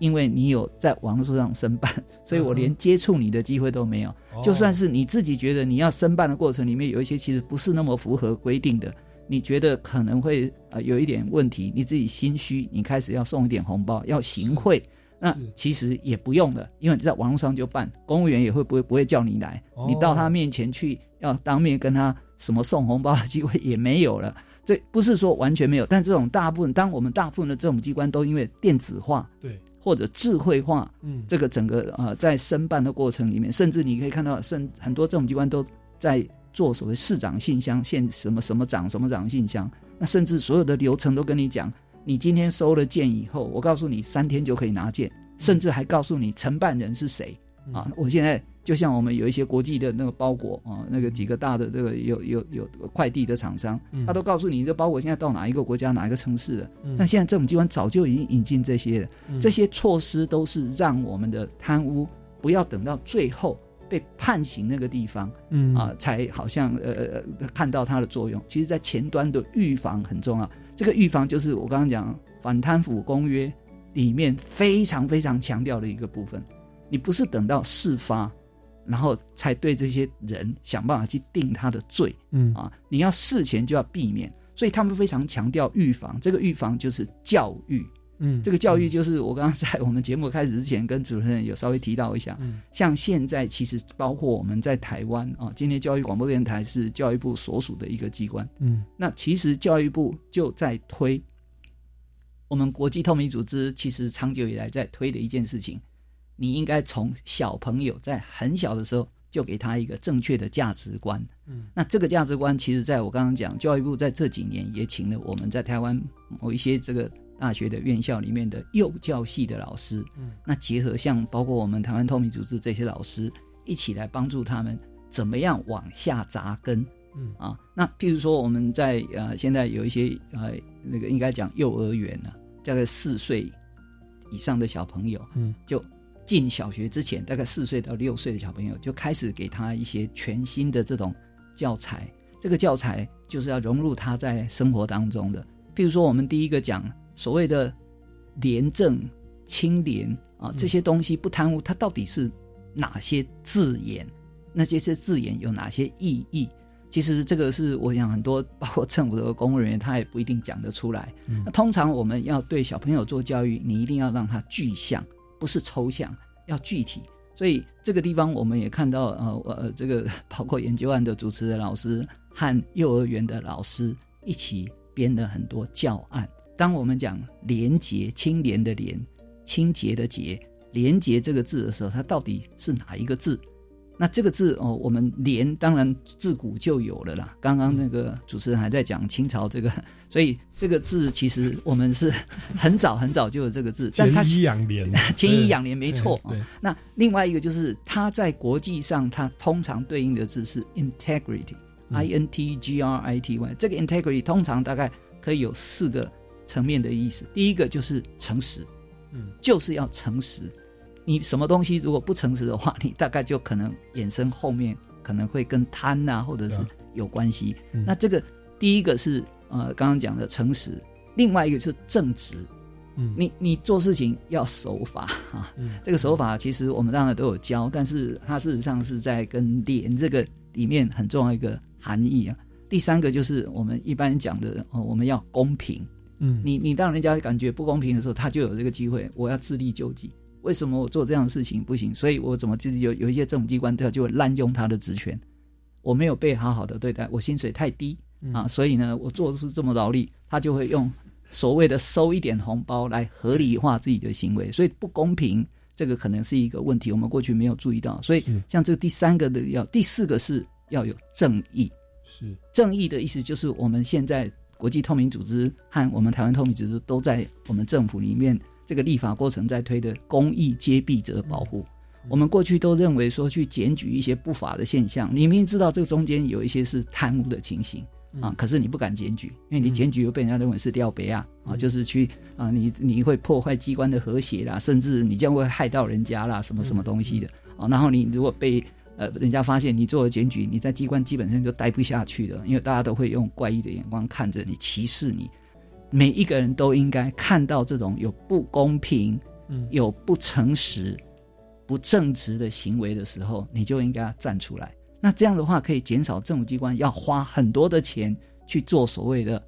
因为你有在网络上申办，所以我连接触你的机会都没有。就算是你自己觉得你要申办的过程里面有一些其实不是那么符合规定的，你觉得可能会呃有一点问题，你自己心虚，你开始要送一点红包，要行贿，那其实也不用了，因为你在网络上就办，公务员也会不会不会叫你来，哦。你到他面前去要当面跟他什么送红包的机会也没有了。这不是说完全没有，但这种大部分，当我们大部分的这种机关都因为电子化，对，或者智慧化，嗯。这个整个呃在申办的过程里面，甚至你可以看到，甚很多这种机关都在做所谓市长信箱、现什么什么长什么长信箱，那甚至所有的流程都跟你讲，你今天收了件以后，我告诉你三天就可以拿件，甚至还告诉你承办人是谁啊！我现在就像我们有一些国际的那个包裹啊，那个几个大的这个有有有快递的厂商嗯，他都告诉你这包裹现在到哪一个国家哪一个城市了。嗯那现在政府机关早就已经引进这些了，嗯这些措施都是让我们的贪污不要等到最后被判刑那个地方，嗯啊，才好像呃呃看到它的作用。其实，在前端的预防很重要。这个预防就是我刚刚讲反贪腐公约里面非常非常强调的一个部分。你不是等到事发，然后才对这些人想办法去定他的罪，嗯啊，你要事前就要避免。所以他们非常强调预防，这个预防就是教育。嗯这个教育就是我刚刚在我们节目开始之前跟主持人有稍微提到一下，嗯。像现在其实包括我们在台湾啊，今天教育广播电台是教育部所属的一个机关，嗯。那其实教育部就在推我们国际透明组织，其实长久以来在推的一件事情，你应该从小朋友在很小的时候就给他一个正确的价值观。嗯。那这个价值观，其实在我刚刚讲，教育部在这几年也请了我们在台湾某一些这个大学的院校里面的幼教系的老师，嗯那结合像包括我们台湾透明组织这些老师一起来帮助他们怎么样往下扎根。嗯啊，那譬如说我们在呃现在有一些呃那个应该讲幼儿园呢、大概四岁以上的小朋友，嗯，就进小学之前，大概四岁到六岁的小朋友就开始给他一些全新的这种教材。这个教材就是要融入他在生活当中的。譬如说，我们第一个讲所谓的廉政、清廉啊，这些东西不贪污，它到底是哪些字眼？那这些字眼有哪些意义？其实这个是我想很多包括政府的公务人员，他也不一定讲得出来。嗯那通常我们要对小朋友做教育，你一定要让他具象，不是抽象，要具体。所以这个地方我们也看到，呃呃，这个包括研究案的主持人老师和幼儿园的老师一起编了很多教案。当我们讲廉洁、清廉的廉、清洁的洁、廉洁这个字的时候，它到底是哪一个字？那这个字哦，我们廉当然自古就有了啦。刚刚那个主持人还在讲清朝这个，所以这个字其实我们是很早很早就有这个字，但它前衣养廉，前衣养廉没错。那另外一个就是它在国际上，它通常对应的字是 integrity，i n t g r i t y。这个 integrity 通常大概可以有四个层面的意思。第一个就是诚实，嗯，就是要诚实。你什么东西如果不诚实的话，你大概就可能衍生后面可能会跟贪呐、或者是有关系。嗯那这个第一个是呃刚刚讲的诚实，另外一个是正直。嗯你你做事情要守法啊，嗯这个守法其实我们当然都有教，但是它事实上是在跟廉这个里面很重要一个含义啊。第三个就是我们一般讲的，哦，我们要公平。嗯你你让人家感觉不公平的时候，他就有这个机会，我要自力救济。为什么我做这样的事情不行？所以我怎么自己有有一些政府机关他就会滥用他的职权，我没有被好好的对待，我薪水太低啊，所以呢，我做出这么劳力，他就会用所谓的收一点红包来合理化自己的行为，所以不公平，这个可能是一个问题，我们过去没有注意到。所以像这第三个的要，第四个是要有正义。是正义的意思就是我们现在国际透明组织和我们台湾透明组织都在我们政府里面这个立法过程在推的公益揭弊者保护。我们过去都认为说去检举一些不法的现象，你明明知道这个中间有一些是贪污的情形啊，可是你不敢检举，因为你检举又被人家认为是廖北啊啊，就是去啊你你会破坏机关的和谐啦，甚至你将会害到人家啦，什么什么东西的啊。然后你如果被呃人家发现你做了检举，你在机关基本上就待不下去了，因为大家都会用怪异的眼光看着你，歧视你。每一个人都应该看到这种有不公平、嗯有不诚实、不正直的行为的时候，你就应该站出来。那这样的话，可以减少政府机关要花很多的钱去做所谓的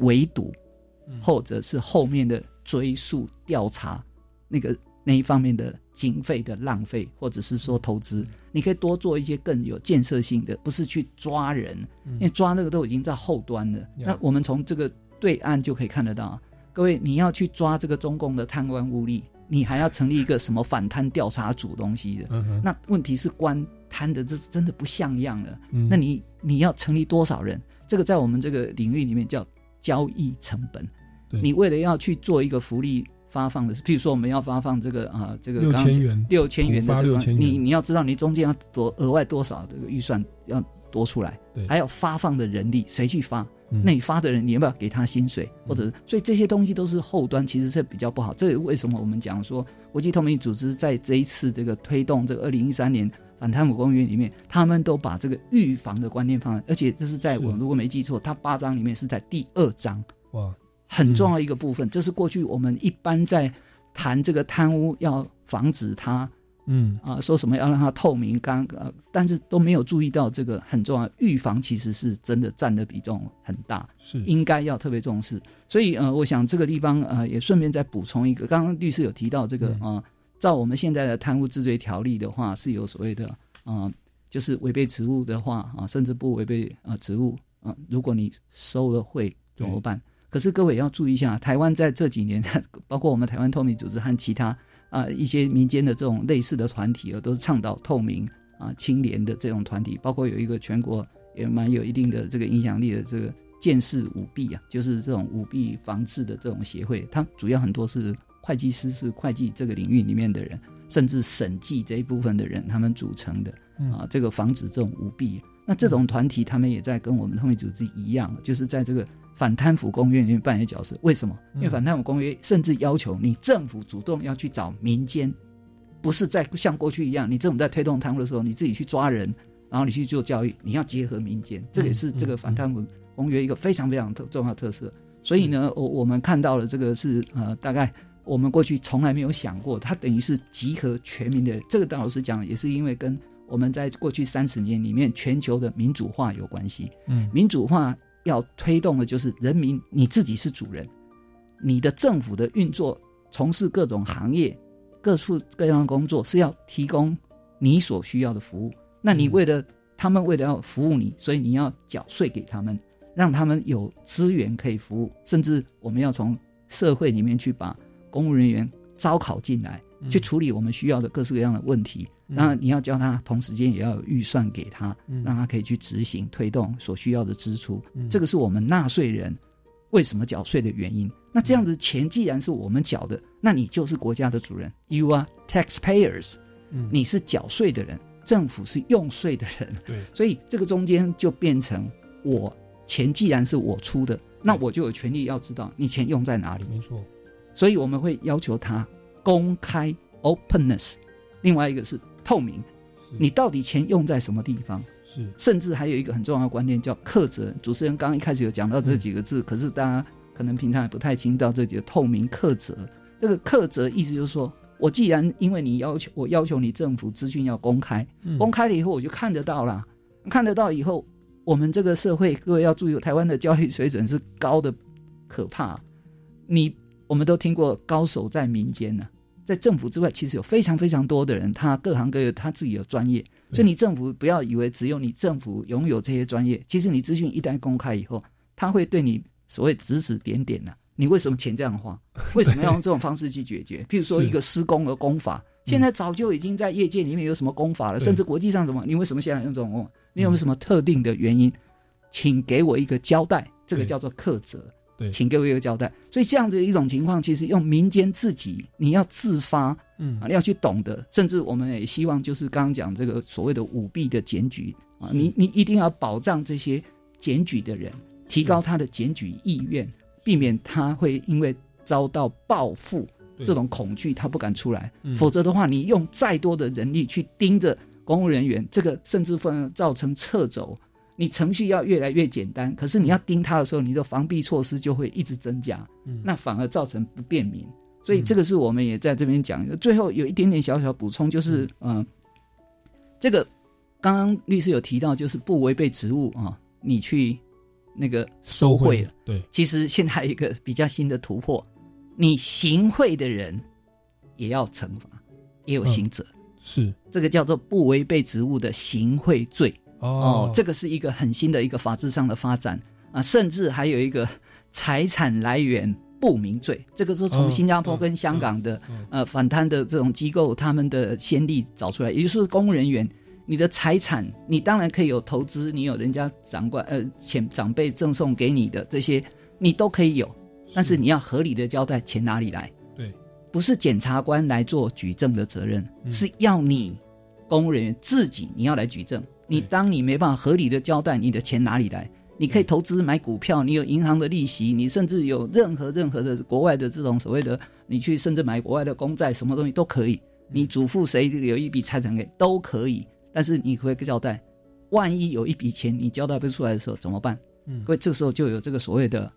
围堵，或者是后面的追溯调查，那个那一方面的经费的浪费，或者是说投资，你可以多做一些更有建设性的，不是去抓人，因为抓那个都已经在后端了。那我们从这个对岸就可以看得到，各位你要去抓这个中共的贪官污吏，你还要成立一个什么反贪调查组东西的？那问题是官贪的这真的不像样了。那你你要成立多少人？这个在我们这个领域里面叫交易成本。你为了要去做一个福利。发放的是，譬如说我们要发放这个啊，这个六千元六千元的这个，你你要知道你中间要多额外多少这个预算要多出来，还有发放的人力谁去发？那你发的人你要不要给他薪水？或者所以这些东西都是后端其实是比较不好。这也为什么我们讲说国际透明组织在这一次这个推动这个二零一三年反贪腐公约里面，他们都把这个预防的观念放在，而且这是在我如果没记错，它八章里面是在第二章哇。很重要一个部分，这是过去我们一般在谈这个贪污要防止它，嗯啊，说什么要让它透明，刚呃，但是都没有注意到这个很重要，预防其实是真的占的比重很大，是应该要特别重视。所以呃，我想这个地方呃，也顺便再补充一个，刚刚律师有提到这个啊，照我们现在的贪污治罪条例的话，是有所谓的啊，就是违背职务的话啊，甚至不违背啊职务啊，如果你收了贿怎么办？可是各位要注意一下，台湾在这几年，包括我们台湾透明组织和其他啊一些民间的这种类似的团体啊，都是倡导透明啊清廉的这种团体。包括有一个全国也蛮有一定的这个影响力的这个见识舞弊啊，就是这种舞弊防治的这种协会，它主要很多是会计师，是会计这个领域里面的人，甚至审计这一部分的人，他们组成的啊，这个防止这种舞弊。那这种团体，他们也在跟我们透明组织一样，就是在这个。反贪腐公约里面扮演角色，为什么？因为反贪腐公约甚至要求你政府主动要去找民间，不是在像过去一样，你政府在推动贪污的时候，你自己去抓人，然后你去做教育，你要结合民间，这也是这个反贪腐公约一个非常非常特重要特色。所以呢，我我们看到了这个是呃，大概我们过去从来没有想过，它等于是集合全民的。这个邓老师讲，也是因为跟我们在过去三十年里面全球的民主化有关系。嗯，民主化。要推动的就是人民你自己是主人，你的政府的运作，从事各种行业、各处各样的工作，是要提供你所需要的服务。那你为了他们为了要服务你，所以你要缴税给他们，让他们有资源可以服务。甚至我们要从社会里面去把公务人员招考进来。去处理我们需要的各式各样的问题，那你要教他，同时间也要有预算给他，让他可以去执行推动所需要的支出。这个是我们纳税人为什么缴税的原因。那这样子钱既然是我们缴的，那你就是国家的主人，You are taxpayers，你是缴税的人，政府是用税的人。对，所以这个中间就变成我钱既然是我出的，那我就有权利要知道你钱用在哪里。没错，所以我们会要求他。公开 openness，另外一个是透明，你到底钱用在什么地方？是，甚至还有一个很重要的观念叫克责。主持人刚刚一开始有讲到这几个字，可是大家可能平常也不太听到这几个透明克责。这个克责意思就是说，我既然因为你要求我要求你政府资讯要公开，公开了以后我就看得到了，看得到以后，我们这个社会各位要注意，台湾的教育水准是高的可怕，你。我们都听过高手在民间呢，在政府之外，其实有非常非常多的人，他各行各业他自己有专业，所以你政府不要以为只有你政府拥有这些专业，其实你资讯一旦公开以后，他会对你所谓指指点点呢。你为什么钱这样花？为什么要用这种方式去解决？譬如说一个施工的工法，现在早就已经在业界里面有什么工法了，甚至国际上什么，你为什么现在用这种工？你有没有什么特定的原因？请给我一个交代，这个叫做克责。请给我一个交代。所以这样子一种情况，其实用民间自己，你要自发，嗯，要去懂得。甚至我们也希望，就是刚刚讲这个所谓的舞弊的检举啊，你你一定要保障这些检举的人，提高他的检举意愿，避免他会因为遭到报复这种恐惧，他不敢出来。否则的话，你用再多的人力去盯着公务人员，这个甚至会造成撤走。你程序要越来越简单，可是你要盯他的时候，你的防避措施就会一直增加，那反而造成不便民。所以这个是我们也在这边讲。最后有一点点小小补充，就是嗯，这个刚刚律师有提到，就是不违背职务啊，你去那个收贿了。对，其实现在还有一个比较新的突破，你行贿的人也要惩罚，也有刑责。是这个叫做不违背职务的行贿罪哦这个是一个很新的一个法制上的发展啊，甚至还有一个财产来源不明罪，这个是从嗯新加坡跟香港的、呃反贪的这种机构他们的先例找出来，也就是公务人员。你的财产，你当然可以有投资，你有人家长官呃前长辈赠送给你的这些，你都可以有，但是你要合理的交代钱哪里来。对，不是检察官来做举证的责任，嗯是要你公务人员自己你要来举证。你当你没办法合理的交代你的钱哪里来，你可以投资买股票，你有银行的利息，你甚至有任何任何的国外的这种所谓的，你去甚至买国外的公债，什么东西都可以。你嘱咐谁有一笔财产给都可以，但是你会交代，万一有一笔钱你交代不出来的时候怎么办？嗯。各位这时候就有这个所谓的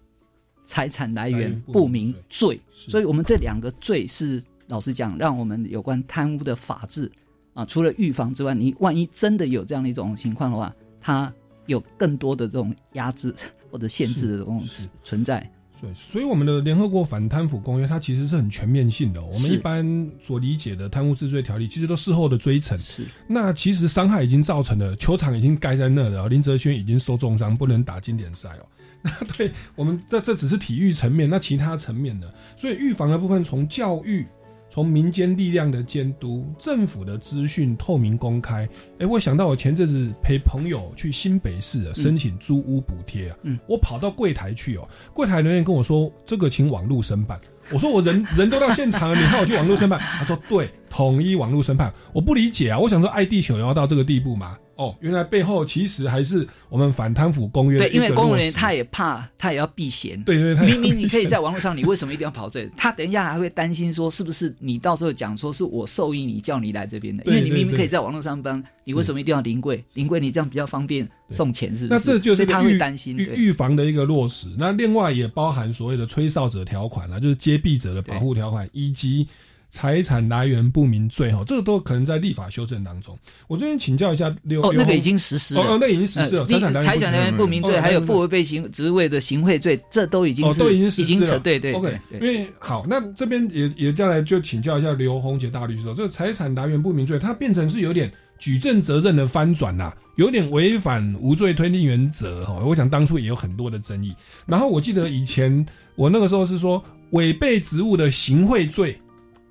财产来源不不明明罪，所以我们这两个罪是老实讲，让我们有关贪污的法治啊，除了预防之外，你万一真的有这样的一种情况的话，它有更多的这种压制或者限制的这种存在。对，所以我们的联合国反贪腐公约它其实是很全面性的哦。我们一般所理解的贪污治罪条例，其实都事后的追惩。是，那其实伤害已经造成了，球场已经盖在那了，林哲轩已经受重伤，不能打经典赛哦。那对我们这这只是体育层面，那其他层面的？所以预防的部分，从教育。从民间力量的监督、政府的资讯透明公开，哎，我想到我前阵子陪朋友去新北市、啊、申请租屋补贴啊，嗯，我跑到柜台去哦，柜台人员跟我说这个请网络申办，我说我人人都到现场了，你看我去网络申办，他说对，统一网络申办，我不理解啊，我想说爱地球也要到这个地步吗？哦，原来背后其实还是我们反贪腐公约的对，因为公务人员他也怕，他也要避嫌。对对他明明你可以在网络上，你为什么一定要跑这里？他等一下还会担心说，是不是你到时候讲说是我授意你叫你来这边的？因为你明明可以在网络上帮，你为什么一定要临柜？临柜你这样比较方便送钱，是不是？那这就是他会担心。预预防的一个落实。那另外也包含所谓的吹哨者条款啦，就是接弊者的保护条款，以及财产来源不明罪哈，这个都可能在立法修正当中。我这边请教一下刘哦，那个已经实施了。哦，哦那已经实施了。呃财产来源财产来源不明罪，哦还有不违背行职位的行贿罪，这都已经哦，是都已经实施了。对对 OK，对因为好，那这边也也再来就请教一下刘红杰大律师哦，这个财产来源不明罪，它变成是有点举证责任的翻转啦、有点违反无罪推定原则哈。我想当初也有很多的争议。然后我记得以前我那个时候是说违背职务的行贿罪。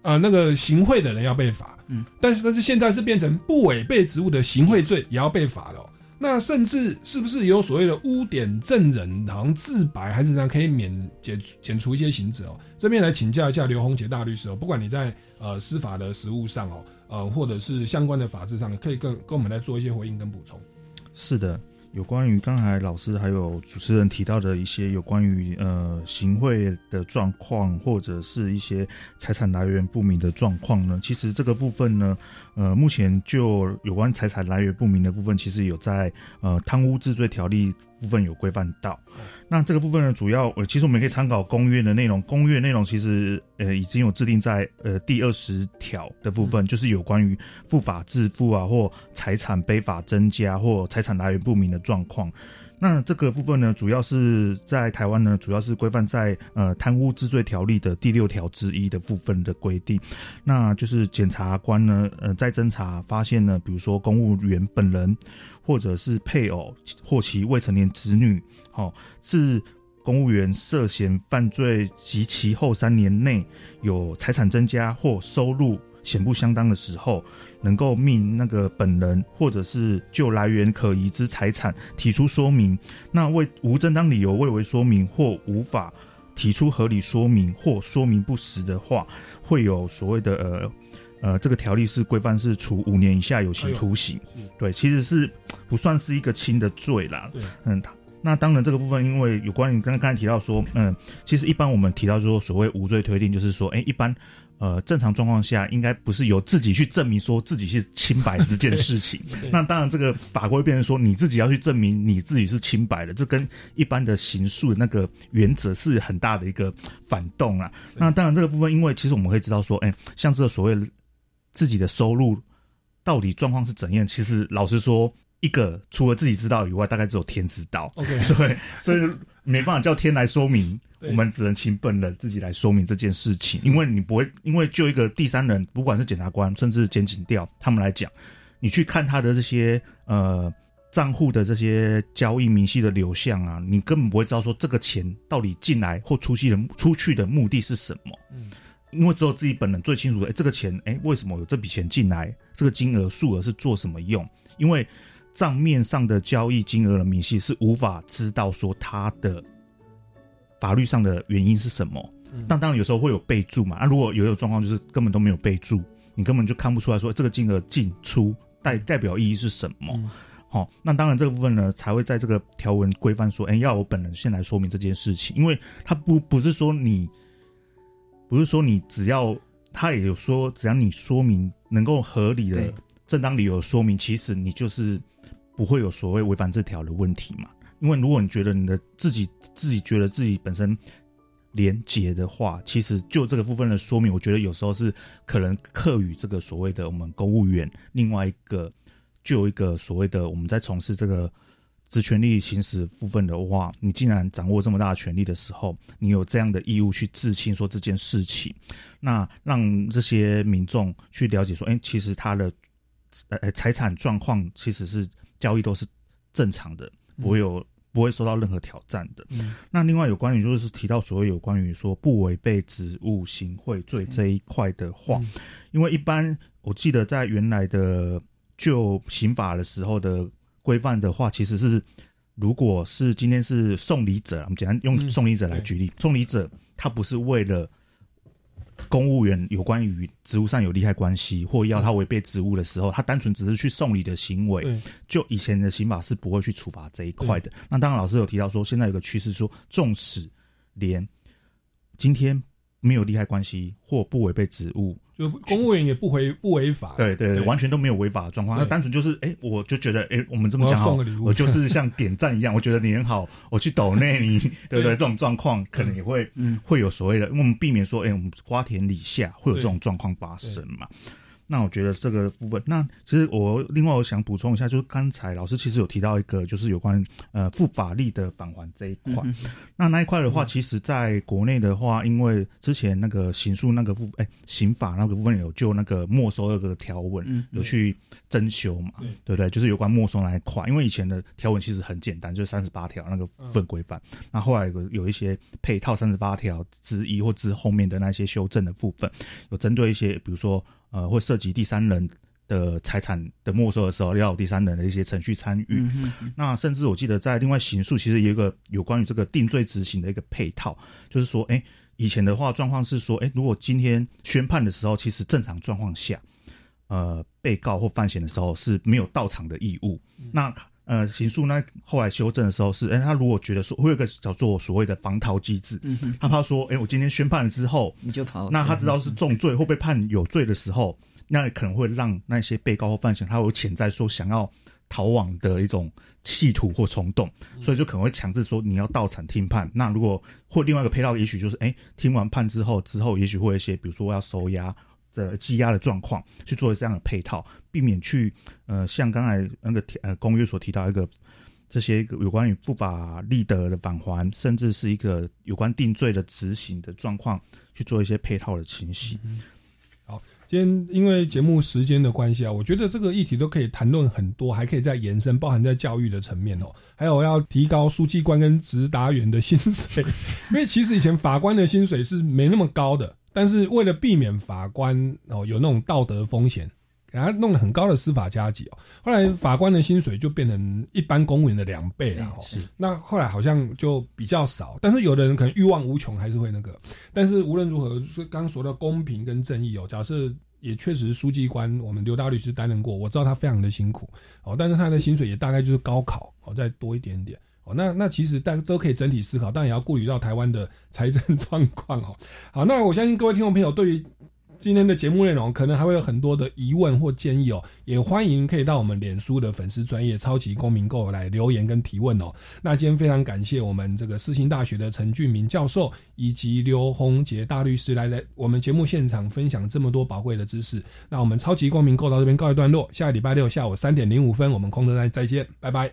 啊、那个行贿的人要被罚，嗯，但是但是现在是变成不违背职务的行贿罪也要被罚了哦、那甚至是不是有所谓的污点证人，好像自白还是怎样，可以免减减除一些刑责哦？这边来请教一下刘洪杰大律师哦，不管你在呃司法的实务上哦，呃或者是相关的法制上，可以跟跟我们来做一些回应跟补充。是的，有关于刚才老师还有主持人提到的一些有关于呃行贿的状况，或者是一些财产来源不明的状况呢，其实这个部分呢，呃，目前就有关财产来源不明的部分，其实有在呃贪污治罪条例部分有规范到。那这个部分呢，主要呃，其实我们可以参考公约的内容，公约内容其实呃已经有制定在呃第二十条的部分，就是有关于不法致富啊或财产非法增加或财产来源不明的状况。那这个部分呢，主要是在台湾呢，主要是规范在呃贪污治罪条例的第六条之一的部分的规定。那就是检察官呢，呃，在侦查发现呢，比如说公务员本人或者是配偶或其未成年子女，好、是公务员涉嫌犯罪及其后三年内有财产增加或收入显不相当的时候，能够命那个本人或者是就来源可疑之财产提出说明。那为无正当理由未为说明或无法提出合理说明或说明不实的话，会有所谓的呃。呃，这个条例是规范是处五年以下有期徒刑，哎对，其实是不算是一个轻的罪啦。对，嗯，那当然这个部分，因为有关于刚刚提到说，嗯，其实一般我们提到说所谓无罪推定，就是说，哎、一般呃正常状况下，应该不是由自己去证明说自己是清白这件事情。那当然，这个法规会变成说你自己要去证明你自己是清白的，这跟一般的刑诉的那个原则是很大的一个反动啊。那当然这个部分，因为其实我们会知道说，哎、像这个所谓自己的收入到底状况是怎样，其实老实说。一个除了自己知道以外，大概只有天知道。OK 所以所以没办法叫天来说明，我们只能请本人自己来说明这件事情，因为你不会，因为就一个第三人，不管是检察官甚至检警调他们来讲，你去看他的这些呃账户的这些交易明细的流向啊，你根本不会知道说这个钱到底进来或出去的出去的目的是什么。嗯，因为只有自己本人最清楚，哎，这个钱，哎，为什么有这笔钱进来？这个金额数额是做什么用？因为账面上的交易金额的明细是无法知道说它的法律上的原因是什么。嗯但当然有时候会有备注嘛，那、如果有一种状况就是根本都没有备注，你根本就看不出来说这个金额进出代代表意义是什么。嗯好、那当然这个部分呢，才会在这个条文规范说，哎、要我本人先来说明这件事情，因为他不不是说你，不是说你只要，他也有说，只要你说明能够合理的、正当理由说明，其实你就是不会有所谓违反这条的问题嘛。因为如果你觉得你的自己自己觉得自己本身廉洁的话，其实就这个部分的说明，我觉得有时候是可能课与这个所谓的我们公务员另外一个就有一个所谓的我们在从事这个职权利行使部分的话，你既然掌握这么大的权利的时候，你有这样的义务去自清说这件事情，那让这些民众去了解说，哎、其实他的呃财产状况其实是交易都是正常的，不会有。不会受到任何挑战的。嗯那另外有关于就是提到所谓有关于说不违背职务行贿罪这一块的话，因为一般我记得在原来的就刑法的时候的规范的话，其实是如果是今天是送礼者，我们简单用嗯。送礼者来举例，送礼者他不是为了公务员有关于职务上有利害关系，或要他违背职务的时候，他单纯只是去送礼的行为对，就以前的刑法是不会去处罚这一块的。那当然，老师有提到说，现在有个趋势说，纵使连今天没有利害关系或不违背职务，就公务员也不违不违法，对对完全都没有违法的状况。那单纯就是，哎、我就觉得，哎、我们这么讲我就是像点赞一样，我觉得你很好，我去抖内你，对不对？这种状况可能也会，嗯。会有所谓的，因为我们避免说，哎、我们瓜田李下会有这种状况发生嘛。那我觉得这个部分，那其实我另外我想补充一下，就是刚才老师其实有提到一个，就是有关呃负法力的返还这一块。嗯那那一块的话，其实在国内的话，因为之前那个刑诉那个部，哎、刑法那个部分有就那个没收那个条文，嗯有去增修嘛，对对不对？就是有关没收那一块，因为以前的条文其实很简单，就是三十八条那个部分规范。那后来有有一些配套三十八条之一或之后面的那些修正的部分，有针对一些，比如说呃，或涉及第三人。的财产的没收的时候，要有第三人的一些程序参与。那甚至我记得在另外刑诉，其实有一个有关于这个定罪执行的一个配套，就是说，哎、以前的话状况是说，哎、如果今天宣判的时候，其实正常状况下，呃，被告或犯嫌的时候是没有到场的义务。那呃，刑诉那后来修正的时候是，哎、他如果觉得说会有一个叫做所谓的防逃机制，嗯他怕说，哎、我今天宣判了之后，你就跑，那他知道是重罪或被判有罪的时候，那可能会让那些被告或犯嫌他有潜在说想要逃亡的一种企图或冲动，所以就可能会强制说你要到场听判。那如果或另外一个配套，也许就是哎、听完判之后，之后也许会有一些比如说要收押。的积压的状况去做这样的配套，避免去呃像刚才那个呃公约所提到一个这些有关于不法利得的返还，甚至是一个有关定罪的执行的状况，去做一些配套的情形。今天因为节目时间的关系啊，我觉得这个议题都可以谈论很多，还可以再延伸，包含在教育的层面哦。还有要提高书记官跟执达员的薪水，因为其实以前法官的薪水是没那么高的，但是为了避免法官哦有那种道德风险，给他弄了很高的司法加级哦。后来法官的薪水就变成一般公务员的两倍了哦。是那后来好像就比较少，但是有的人可能欲望无穷，还是会那个。但是无论如何，是刚刚说到公平跟正义哦，假设也确实书记官，我们刘大律师担任过，我知道他非常的辛苦哦，但是他的薪水也大概就是高考哦再多一点点哦。那那其实大家都可以整体思考，但也要顾虑到台湾的财政 状况哦。好，那我相信各位听众朋友对于今天的节目内容，可能还会有很多的疑问或建议哦，也欢迎可以到我们脸书的粉丝专业超级公民购来留言跟提问哦。那今天非常感谢我们这个世新大学的陈俊明教授以及刘宏杰大律师来来我们节目现场分享这么多宝贵的知识。那我们超级公民购到这边告一段落，下个礼拜六下午三点零五分，我们空中再再见，拜拜。